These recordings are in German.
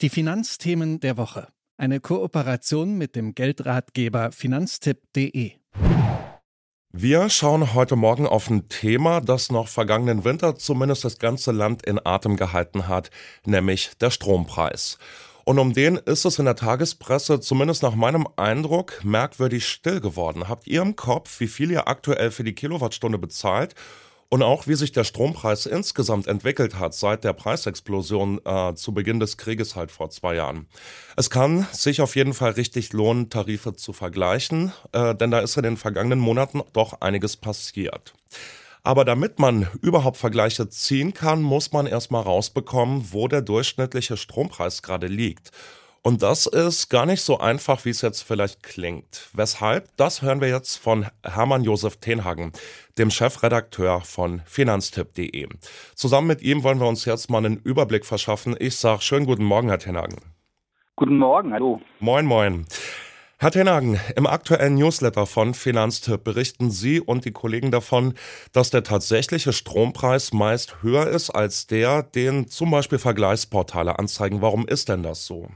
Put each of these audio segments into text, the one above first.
Die Finanzthemen der Woche. Eine Kooperation mit dem Geldratgeber finanztipp.de. Wir schauen heute Morgen auf ein Thema, das noch vergangenen Winter zumindest das ganze Land in Atem gehalten hat, nämlich der Strompreis. Und um den ist es in der Tagespresse, zumindest nach meinem Eindruck, merkwürdig still geworden. Habt ihr im Kopf, wie viel ihr aktuell für die Kilowattstunde bezahlt und auch wie sich der Strompreis insgesamt entwickelt hat seit der Preisexplosion äh, zu Beginn des Krieges halt vor zwei Jahren. Es kann sich auf jeden Fall richtig lohnen, Tarife zu vergleichen, äh, denn da ist in den vergangenen Monaten doch einiges passiert. Aber damit man überhaupt Vergleiche ziehen kann, muss man erstmal rausbekommen, wo der durchschnittliche Strompreis gerade liegt. Und das ist gar nicht so einfach, wie es jetzt vielleicht klingt. Weshalb? Das hören wir jetzt von Hermann Josef Tenhagen, dem Chefredakteur von finanztipp.de. Zusammen mit ihm wollen wir uns jetzt mal einen Überblick verschaffen. Ich sage schönen guten Morgen, Herr Tenhagen. Guten Morgen, hallo. Moin, moin. Herr Tenhagen, im aktuellen Newsletter von Finanztipp berichten Sie und die Kollegen davon, dass der tatsächliche Strompreis meist höher ist als der, den zum Beispiel Vergleichsportale anzeigen. Warum ist denn das so?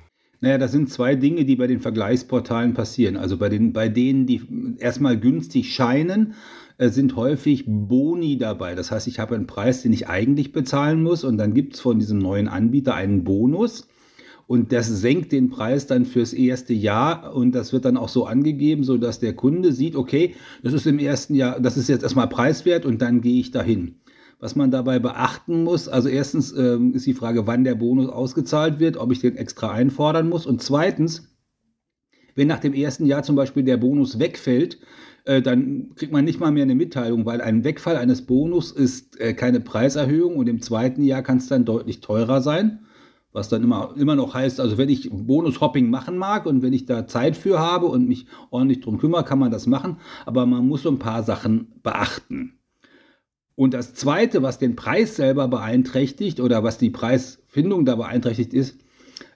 Naja, das sind zwei Dinge, die bei den Vergleichsportalen passieren. Also bei, den, bei denen, die erstmal günstig scheinen, äh, sind häufig Boni dabei. Das heißt, ich habe einen Preis, den ich eigentlich bezahlen muss und dann gibt es von diesem neuen Anbieter einen Bonus. Und das senkt den Preis dann fürs erste Jahr und das wird dann auch so angegeben, sodass der Kunde sieht, okay, das ist im ersten Jahr, das ist jetzt erstmal preiswert und dann gehe ich dahin. Was man dabei beachten muss, also erstens ähm, ist die Frage, wann der Bonus ausgezahlt wird, ob ich den extra einfordern muss. Und zweitens, wenn nach dem ersten Jahr zum Beispiel der Bonus wegfällt, äh, dann kriegt man nicht mal mehr eine Mitteilung, weil ein Wegfall eines Bonus ist äh, keine Preiserhöhung und im zweiten Jahr kann es dann deutlich teurer sein. Was dann immer, immer noch heißt, also wenn ich Bonus-Hopping machen mag und wenn ich da Zeit für habe und mich ordentlich drum kümmere, kann man das machen. Aber man muss so ein paar Sachen beachten. Und das Zweite, was den Preis selber beeinträchtigt oder was die Preisfindung da beeinträchtigt ist,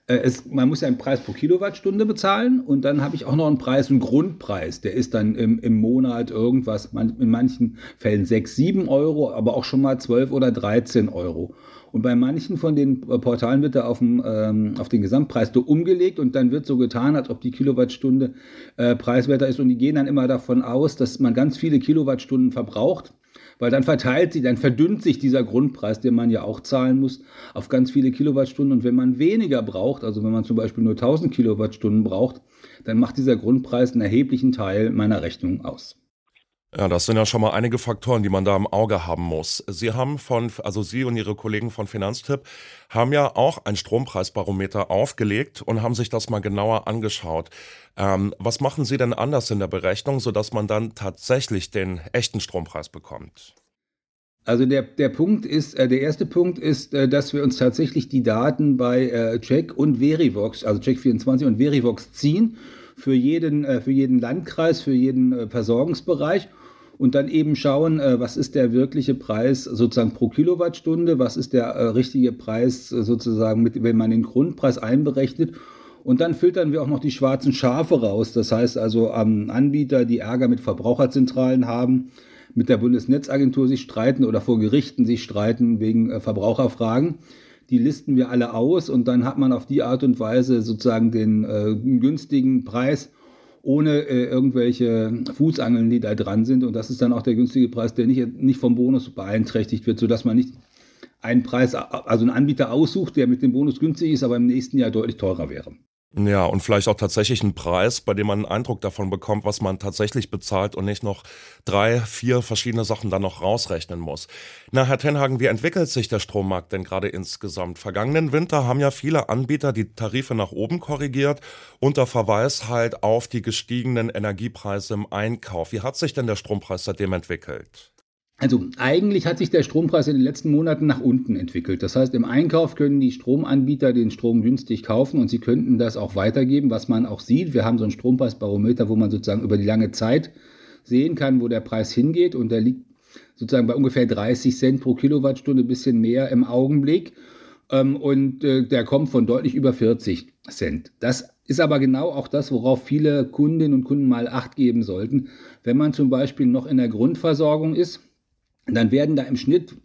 äh, ist, man muss ja einen Preis pro Kilowattstunde bezahlen und dann habe ich auch noch einen Preis, einen Grundpreis. Der ist dann im, im Monat irgendwas, man, in manchen Fällen 6, 7 Euro, aber auch schon mal 12 oder 13 Euro. Und bei manchen von den Portalen wird da auf, dem, ähm, auf den Gesamtpreis umgelegt und dann wird so getan, als ob die Kilowattstunde äh, preiswerter ist. Und die gehen dann immer davon aus, dass man ganz viele Kilowattstunden verbraucht weil dann verteilt sich, dann verdünnt sich dieser Grundpreis, den man ja auch zahlen muss, auf ganz viele Kilowattstunden. Und wenn man weniger braucht, also wenn man zum Beispiel nur 1000 Kilowattstunden braucht, dann macht dieser Grundpreis einen erheblichen Teil meiner Rechnung aus. Ja, das sind ja schon mal einige Faktoren, die man da im Auge haben muss. Sie haben von, also Sie und Ihre Kollegen von Finanztipp haben ja auch ein Strompreisbarometer aufgelegt und haben sich das mal genauer angeschaut. Ähm, was machen Sie denn anders in der Berechnung, sodass man dann tatsächlich den echten Strompreis bekommt? Also der, der Punkt ist, äh, der erste Punkt ist, äh, dass wir uns tatsächlich die Daten bei äh, Check und Verivox, also Check24 und Verivox ziehen für jeden, äh, für jeden Landkreis, für jeden äh, Versorgungsbereich und dann eben schauen, äh, was ist der wirkliche Preis sozusagen pro Kilowattstunde, was ist der äh, richtige Preis äh, sozusagen, mit, wenn man den Grundpreis einberechnet. Und dann filtern wir auch noch die schwarzen Schafe raus. Das heißt also ähm, Anbieter, die Ärger mit Verbraucherzentralen haben, mit der Bundesnetzagentur sich streiten oder vor Gerichten sich streiten wegen äh, Verbraucherfragen. Die listen wir alle aus und dann hat man auf die Art und Weise sozusagen den äh, günstigen Preis ohne äh, irgendwelche Fußangeln, die da dran sind. Und das ist dann auch der günstige Preis, der nicht, nicht vom Bonus beeinträchtigt wird, sodass man nicht einen Preis, also einen Anbieter aussucht, der mit dem Bonus günstig ist, aber im nächsten Jahr deutlich teurer wäre. Ja, und vielleicht auch tatsächlich einen Preis, bei dem man einen Eindruck davon bekommt, was man tatsächlich bezahlt und nicht noch drei, vier verschiedene Sachen dann noch rausrechnen muss. Na, Herr Tenhagen, wie entwickelt sich der Strommarkt denn gerade insgesamt? Vergangenen Winter haben ja viele Anbieter die Tarife nach oben korrigiert unter Verweis halt auf die gestiegenen Energiepreise im Einkauf. Wie hat sich denn der Strompreis seitdem entwickelt? Also eigentlich hat sich der Strompreis in den letzten Monaten nach unten entwickelt. Das heißt, im Einkauf können die Stromanbieter den Strom günstig kaufen und sie könnten das auch weitergeben, was man auch sieht. Wir haben so ein Strompreisbarometer, wo man sozusagen über die lange Zeit sehen kann, wo der Preis hingeht und der liegt sozusagen bei ungefähr 30 Cent pro Kilowattstunde, ein bisschen mehr im Augenblick. Ähm, und äh, der kommt von deutlich über 40 Cent. Das ist aber genau auch das, worauf viele Kundinnen und Kunden mal Acht geben sollten. Wenn man zum Beispiel noch in der Grundversorgung ist, dann werden da im Schnitt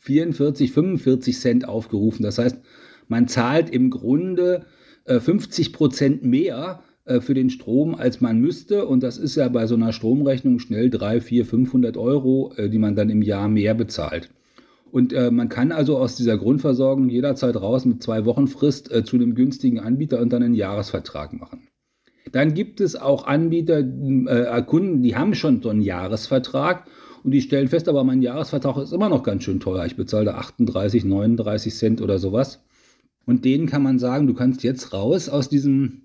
44, 45 Cent aufgerufen. Das heißt, man zahlt im Grunde äh, 50 Prozent mehr äh, für den Strom, als man müsste. Und das ist ja bei so einer Stromrechnung schnell 3, 4, 500 Euro, äh, die man dann im Jahr mehr bezahlt. Und äh, man kann also aus dieser Grundversorgung jederzeit raus mit zwei Wochen Frist äh, zu einem günstigen Anbieter und dann einen Jahresvertrag machen. Dann gibt es auch Anbieter, äh, Kunden, die haben schon so einen Jahresvertrag und die stellen fest, aber mein Jahresvertrag ist immer noch ganz schön teuer. Ich bezahle da 38, 39 Cent oder sowas. Und denen kann man sagen, du kannst jetzt raus aus diesem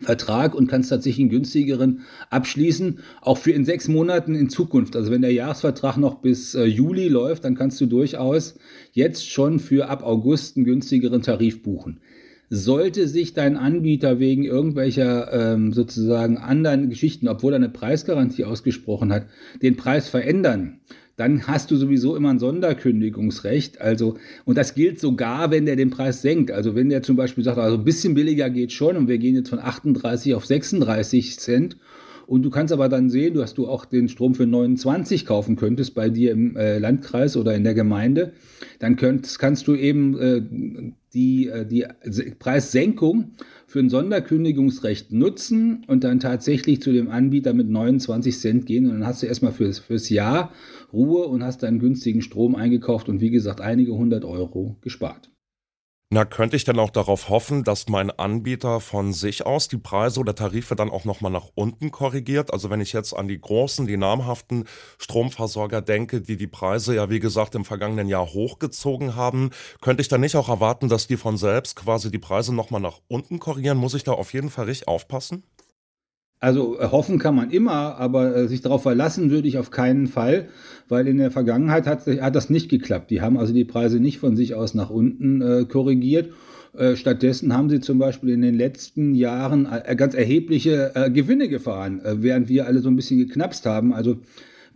Vertrag und kannst tatsächlich einen günstigeren abschließen, auch für in sechs Monaten in Zukunft. Also wenn der Jahresvertrag noch bis äh, Juli läuft, dann kannst du durchaus jetzt schon für ab August einen günstigeren Tarif buchen. Sollte sich dein Anbieter wegen irgendwelcher ähm, sozusagen anderen Geschichten, obwohl er eine Preisgarantie ausgesprochen hat, den Preis verändern, dann hast du sowieso immer ein Sonderkündigungsrecht. Also, und das gilt sogar, wenn der den Preis senkt. Also wenn der zum Beispiel sagt, also ein bisschen billiger geht schon und wir gehen jetzt von 38 auf 36 Cent. Und du kannst aber dann sehen, dass du auch den Strom für 29 kaufen könntest bei dir im äh, Landkreis oder in der Gemeinde. Dann könnt, kannst du eben äh, die, äh, die Preissenkung für ein Sonderkündigungsrecht nutzen und dann tatsächlich zu dem Anbieter mit 29 Cent gehen. Und dann hast du erstmal fürs, fürs Jahr Ruhe und hast deinen günstigen Strom eingekauft und wie gesagt einige hundert Euro gespart. Na, könnte ich denn auch darauf hoffen, dass mein Anbieter von sich aus die Preise oder Tarife dann auch nochmal nach unten korrigiert? Also wenn ich jetzt an die großen, die namhaften Stromversorger denke, die die Preise ja wie gesagt im vergangenen Jahr hochgezogen haben, könnte ich dann nicht auch erwarten, dass die von selbst quasi die Preise nochmal nach unten korrigieren? Muss ich da auf jeden Fall richtig aufpassen? Also äh, hoffen kann man immer, aber äh, sich darauf verlassen würde ich auf keinen Fall, weil in der Vergangenheit hat, hat das nicht geklappt. Die haben also die Preise nicht von sich aus nach unten äh, korrigiert. Äh, stattdessen haben sie zum Beispiel in den letzten Jahren äh, ganz erhebliche Gewinne gefahren, während wir alle so ein bisschen geknapst haben. Also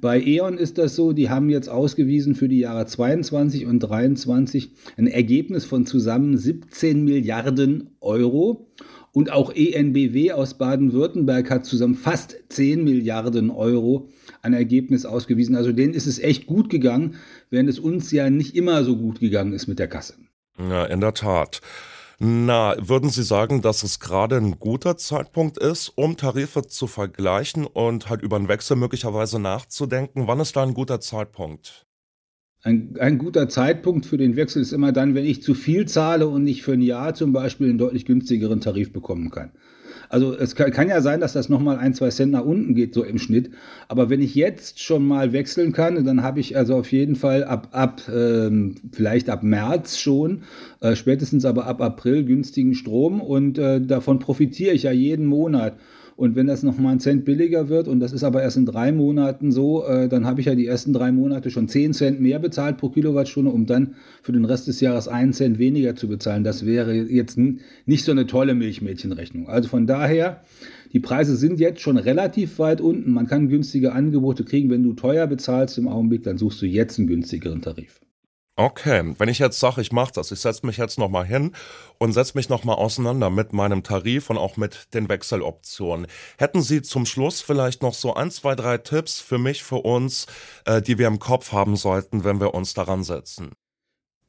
bei E.ON ist das so, die haben jetzt ausgewiesen für die Jahre 22 und 23 ein Ergebnis von zusammen 17 Milliarden Euro. Und auch ENBW aus Baden-Württemberg hat zusammen fast 10 Milliarden Euro an Ergebnis ausgewiesen. Also denen ist es echt gut gegangen, während es uns ja nicht immer so gut gegangen ist mit der Kasse. Ja, in der Tat. Na, würden Sie sagen, dass es gerade ein guter Zeitpunkt ist, um Tarife zu vergleichen und halt über einen Wechsel möglicherweise nachzudenken? Wann ist da ein guter Zeitpunkt? Ein, ein, guter Zeitpunkt für den Wechsel ist immer dann, wenn ich zu viel zahle und nicht für ein Jahr zum Beispiel einen deutlich günstigeren Tarif bekommen kann. Also es kann, kann ja sein, dass das nochmal ein, zwei Cent nach unten geht, so im Schnitt. Aber wenn ich jetzt schon mal wechseln kann, dann habe ich also auf jeden Fall ab, ab ähm, vielleicht ab März schon, äh, spätestens aber ab April günstigen Strom und äh, davon profitiere ich ja jeden Monat. Und wenn das nochmal einen Cent billiger wird, und das ist aber erst in drei Monaten so, äh, dann habe ich ja die ersten drei Monate schon 10 Cent mehr bezahlt pro Kilowattstunde, um dann für den Rest des Jahres einen Cent weniger zu bezahlen. Das wäre jetzt nicht so eine tolle Milchmädchenrechnung. Also von daher, die Preise sind jetzt schon relativ weit unten. Man kann günstige Angebote kriegen. Wenn du teuer bezahlst im Augenblick, dann suchst du jetzt einen günstigeren Tarif. Okay, wenn ich jetzt sage, ich mache das, ich setze mich jetzt nochmal hin und setze mich nochmal auseinander mit meinem Tarif und auch mit den Wechseloptionen. Hätten Sie zum Schluss vielleicht noch so ein, zwei, drei Tipps für mich, für uns, äh, die wir im Kopf haben sollten, wenn wir uns daran setzen?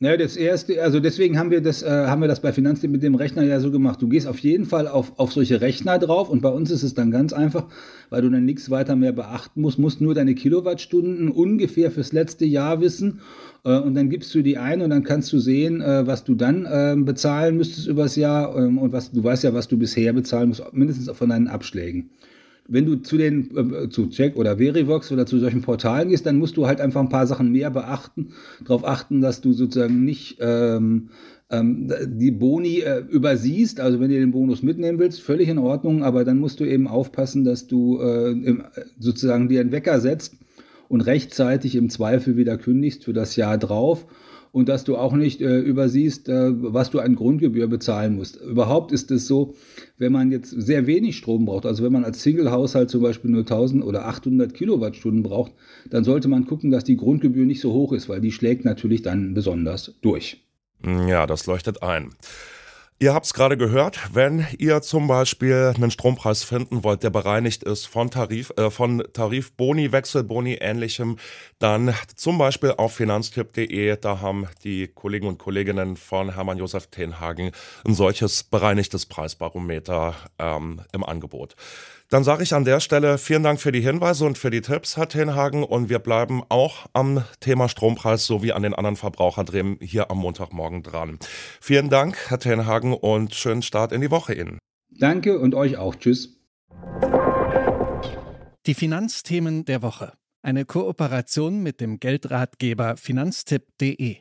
Ja, das erste, also deswegen haben wir das, äh, haben wir das bei Finanztipp mit dem Rechner ja so gemacht. Du gehst auf jeden Fall auf, auf solche Rechner drauf und bei uns ist es dann ganz einfach, weil du dann nichts weiter mehr beachten musst, musst nur deine Kilowattstunden ungefähr fürs letzte Jahr wissen äh, und dann gibst du die ein und dann kannst du sehen, äh, was du dann äh, bezahlen müsstest übers Jahr ähm, und was, du weißt ja, was du bisher bezahlen musst, mindestens von deinen Abschlägen wenn du zu den äh, zu Check oder Verivox oder zu solchen Portalen gehst, dann musst du halt einfach ein paar Sachen mehr beachten, darauf achten, dass du sozusagen nicht ähm, ähm, die Boni äh, übersiehst. Also wenn du den Bonus mitnehmen willst, völlig in Ordnung, aber dann musst du eben aufpassen, dass du äh, im, sozusagen dir einen Wecker setzt und rechtzeitig im Zweifel wieder kündigst für das Jahr drauf und dass du auch nicht äh, übersiehst, äh, was du an Grundgebühr bezahlen musst. Überhaupt ist es so, wenn man jetzt sehr wenig Strom braucht, also wenn man als Single-Haushalt zum Beispiel nur 1000 oder 800 Kilowattstunden braucht, dann sollte man gucken, dass die Grundgebühr nicht so hoch ist, weil die schlägt natürlich dann besonders durch. Ja, das leuchtet ein. Ihr habt es gerade gehört, wenn ihr zum Beispiel einen Strompreis finden wollt, der bereinigt ist von Tarif, äh, von Tarifboni, Wechselboni, ähnlichem, dann zum Beispiel auf finanztipp.de, da haben die Kollegen und Kolleginnen von Hermann Josef Tenhagen ein solches bereinigtes Preisbarometer ähm, im Angebot. Dann sage ich an der Stelle vielen Dank für die Hinweise und für die Tipps, Herr Tenhagen. Und wir bleiben auch am Thema Strompreis sowie an den anderen Verbraucherdrehen hier am Montagmorgen dran. Vielen Dank, Herr Tenhagen, und schönen Start in die Woche Ihnen. Danke und euch auch. Tschüss. Die Finanzthemen der Woche. Eine Kooperation mit dem Geldratgeber finanztipp.de